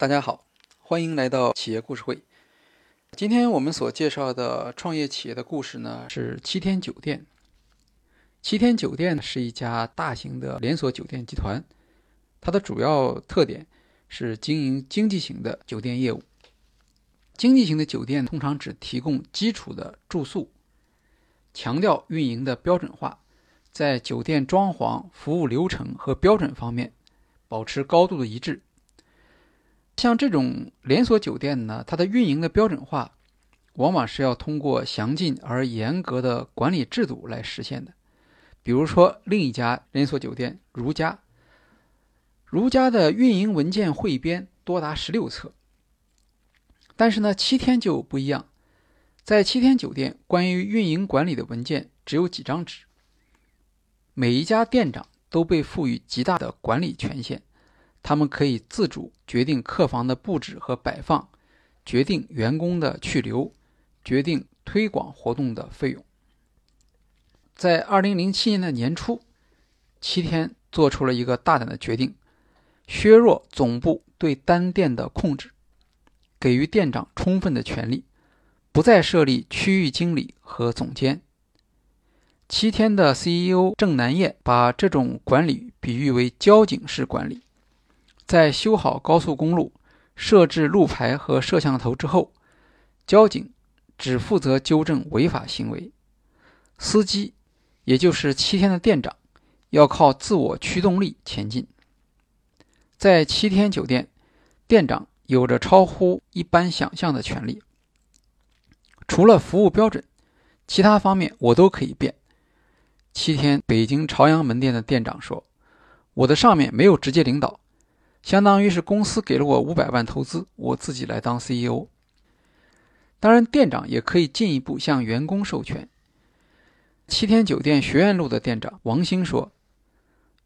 大家好，欢迎来到企业故事会。今天我们所介绍的创业企业的故事呢，是七天酒店。七天酒店是一家大型的连锁酒店集团，它的主要特点是经营经济型的酒店业务。经济型的酒店通常只提供基础的住宿，强调运营的标准化，在酒店装潢、服务流程和标准方面保持高度的一致。像这种连锁酒店呢，它的运营的标准化，往往是要通过详尽而严格的管理制度来实现的。比如说，另一家连锁酒店如家，如家的运营文件汇编多达十六册。但是呢，七天就不一样，在七天酒店，关于运营管理的文件只有几张纸，每一家店长都被赋予极大的管理权限。他们可以自主决定客房的布置和摆放，决定员工的去留，决定推广活动的费用。在二零零七年的年初，七天做出了一个大胆的决定，削弱总部对单店的控制，给予店长充分的权利，不再设立区域经理和总监。七天的 CEO 郑南燕把这种管理比喻为交警式管理。在修好高速公路、设置路牌和摄像头之后，交警只负责纠正违法行为，司机，也就是七天的店长，要靠自我驱动力前进。在七天酒店，店长有着超乎一般想象的权利，除了服务标准，其他方面我都可以变。七天北京朝阳门店的店长说：“我的上面没有直接领导。”相当于是公司给了我五百万投资，我自己来当 CEO。当然，店长也可以进一步向员工授权。七天酒店学院路的店长王兴说：“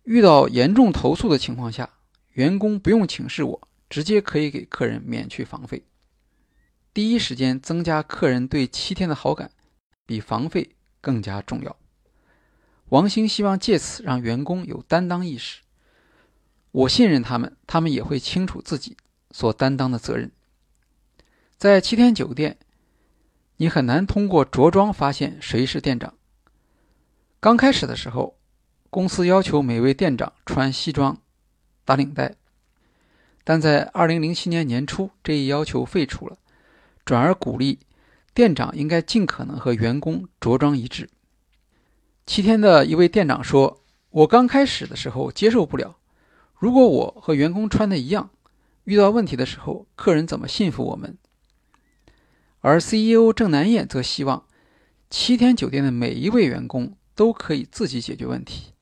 遇到严重投诉的情况下，员工不用请示我，直接可以给客人免去房费，第一时间增加客人对七天的好感，比房费更加重要。”王兴希望借此让员工有担当意识。我信任他们，他们也会清楚自己所担当的责任。在七天酒店，你很难通过着装发现谁是店长。刚开始的时候，公司要求每位店长穿西装、打领带，但在二零零七年年初，这一要求废除了，转而鼓励店长应该尽可能和员工着装一致。七天的一位店长说：“我刚开始的时候接受不了。”如果我和员工穿的一样，遇到问题的时候，客人怎么信服我们？而 CEO 郑南燕则希望七天酒店的每一位员工都可以自己解决问题，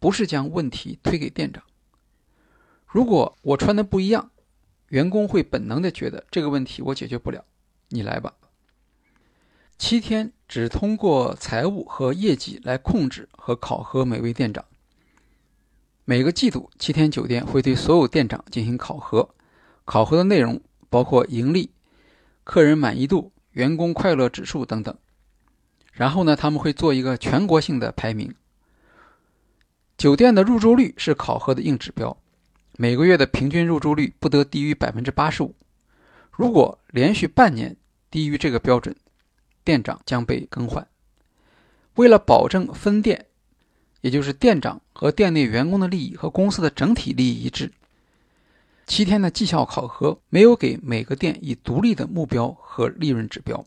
不是将问题推给店长。如果我穿的不一样，员工会本能的觉得这个问题我解决不了，你来吧。七天只通过财务和业绩来控制和考核每位店长。每个季度，七天酒店会对所有店长进行考核，考核的内容包括盈利、客人满意度、员工快乐指数等等。然后呢，他们会做一个全国性的排名。酒店的入住率是考核的硬指标，每个月的平均入住率不得低于百分之八十五。如果连续半年低于这个标准，店长将被更换。为了保证分店。也就是店长和店内员工的利益和公司的整体利益一致。七天的绩效考核没有给每个店以独立的目标和利润指标，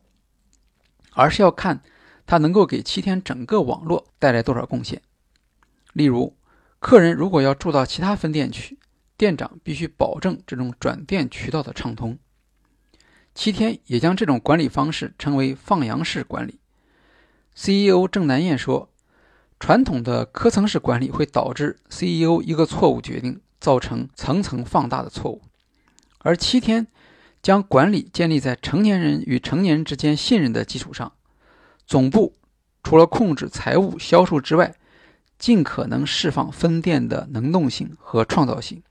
而是要看它能够给七天整个网络带来多少贡献。例如，客人如果要住到其他分店去，店长必须保证这种转店渠道的畅通。七天也将这种管理方式称为放羊式管理。CEO 郑南燕说。传统的科层式管理会导致 CEO 一个错误决定造成层层放大的错误，而七天将管理建立在成年人与成年人之间信任的基础上。总部除了控制财务、销售之外，尽可能释放分店的能动性和创造性。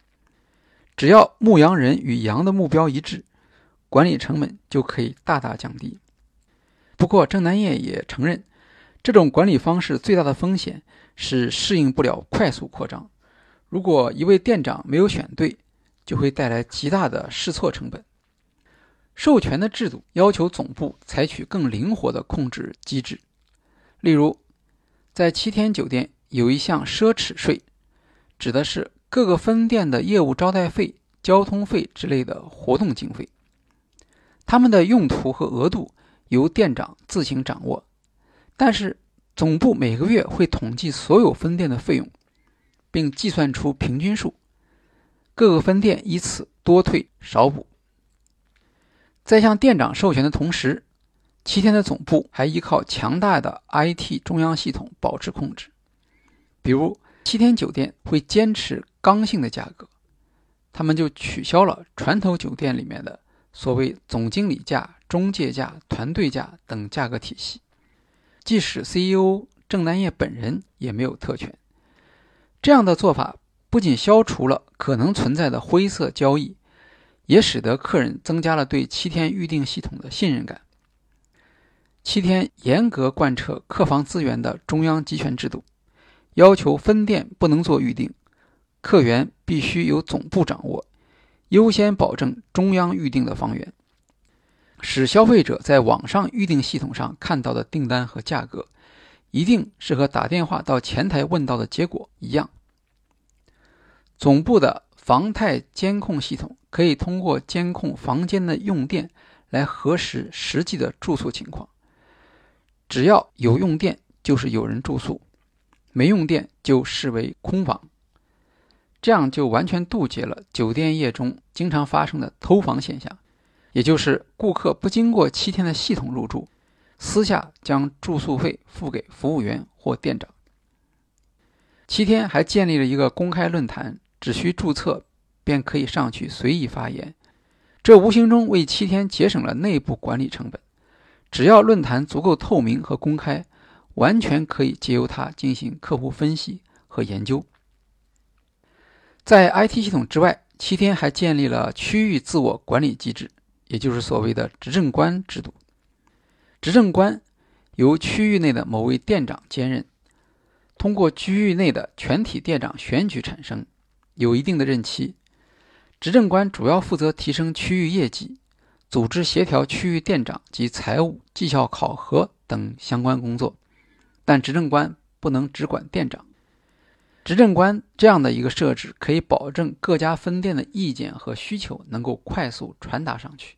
只要牧羊人与羊的目标一致，管理成本就可以大大降低。不过，郑南叶也承认。这种管理方式最大的风险是适应不了快速扩张。如果一位店长没有选对，就会带来极大的试错成本。授权的制度要求总部采取更灵活的控制机制，例如，在七天酒店有一项奢侈税，指的是各个分店的业务招待费、交通费之类的活动经费，他们的用途和额度由店长自行掌握，但是总部每个月会统计所有分店的费用，并计算出平均数，各个分店以此多退少补。在向店长授权的同时，七天的总部还依靠强大的 IT 中央系统保持控制。比如，七天酒店会坚持刚性的价格，他们就取消了传统酒店里面的所谓总经理价、中介价、团队价等价格体系。即使 CEO 郑南叶本人也没有特权。这样的做法不仅消除了可能存在的灰色交易。也使得客人增加了对七天预订系统的信任感。七天严格贯彻客房资源的中央集权制度，要求分店不能做预订，客源必须由总部掌握，优先保证中央预订的房源，使消费者在网上预订系统上看到的订单和价格，一定是和打电话到前台问到的结果一样。总部的。房态监控系统可以通过监控房间的用电来核实实际的住宿情况。只要有用电，就是有人住宿；没用电，就视为空房。这样就完全杜绝了酒店业中经常发生的偷房现象，也就是顾客不经过七天的系统入住，私下将住宿费付给服务员或店长。七天还建立了一个公开论坛。只需注册，便可以上去随意发言，这无形中为七天节省了内部管理成本。只要论坛足够透明和公开，完全可以借由它进行客户分析和研究。在 IT 系统之外，七天还建立了区域自我管理机制，也就是所谓的执政官制度。执政官由区域内的某位店长兼任，通过区域内的全体店长选举产生。有一定的任期，执政官主要负责提升区域业绩、组织协调区域店长及财务、绩效考核等相关工作，但执政官不能只管店长。执政官这样的一个设置，可以保证各家分店的意见和需求能够快速传达上去。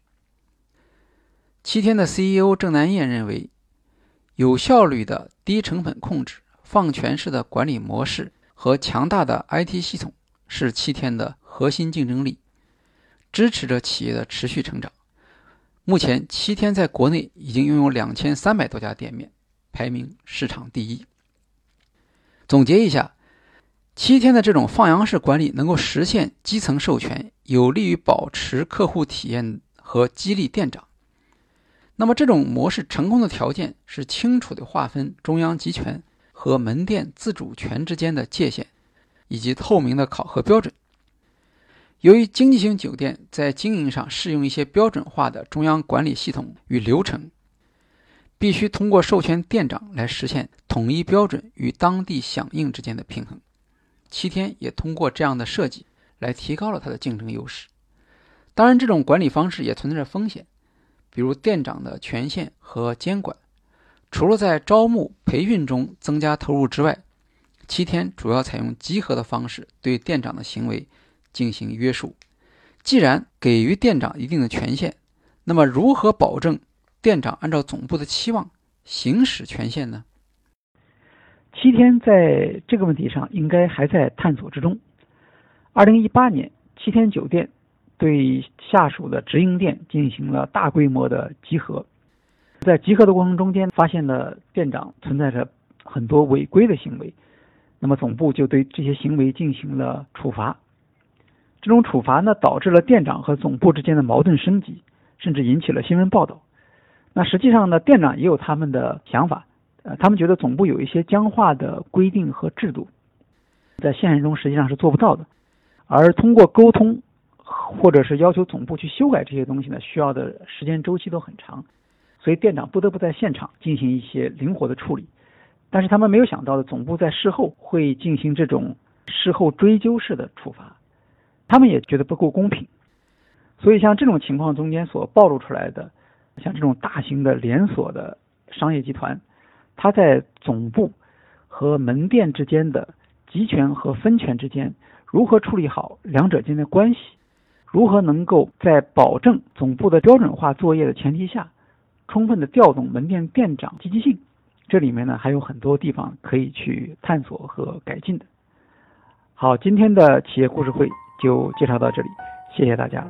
七天的 CEO 郑南燕认为，有效率的低成本控制、放权式的管理模式和强大的 IT 系统。是七天的核心竞争力，支持着企业的持续成长。目前，七天在国内已经拥有两千三百多家店面，排名市场第一。总结一下，七天的这种放羊式管理能够实现基层授权，有利于保持客户体验和激励店长。那么，这种模式成功的条件是清楚的划分中央集权和门店自主权之间的界限。以及透明的考核标准。由于经济型酒店在经营上适用一些标准化的中央管理系统与流程，必须通过授权店长来实现统一标准与当地响应之间的平衡。七天也通过这样的设计来提高了它的竞争优势。当然，这种管理方式也存在着风险，比如店长的权限和监管。除了在招募培训中增加投入之外，七天主要采用集合的方式对店长的行为进行约束。既然给予店长一定的权限，那么如何保证店长按照总部的期望行使权限呢？七天在这个问题上应该还在探索之中。二零一八年，七天酒店对下属的直营店进行了大规模的集合，在集合的过程中间，发现了店长存在着很多违规的行为。那么总部就对这些行为进行了处罚，这种处罚呢，导致了店长和总部之间的矛盾升级，甚至引起了新闻报道。那实际上呢，店长也有他们的想法，呃，他们觉得总部有一些僵化的规定和制度，在现实中实际上是做不到的，而通过沟通，或者是要求总部去修改这些东西呢，需要的时间周期都很长，所以店长不得不在现场进行一些灵活的处理。但是他们没有想到的，总部在事后会进行这种事后追究式的处罚。他们也觉得不够公平。所以像这种情况中间所暴露出来的，像这种大型的连锁的商业集团，它在总部和门店之间的集权和分权之间，如何处理好两者间的关系？如何能够在保证总部的标准化作业的前提下，充分的调动门店店长积极性？这里面呢还有很多地方可以去探索和改进的。好，今天的企业故事会就介绍到这里，谢谢大家。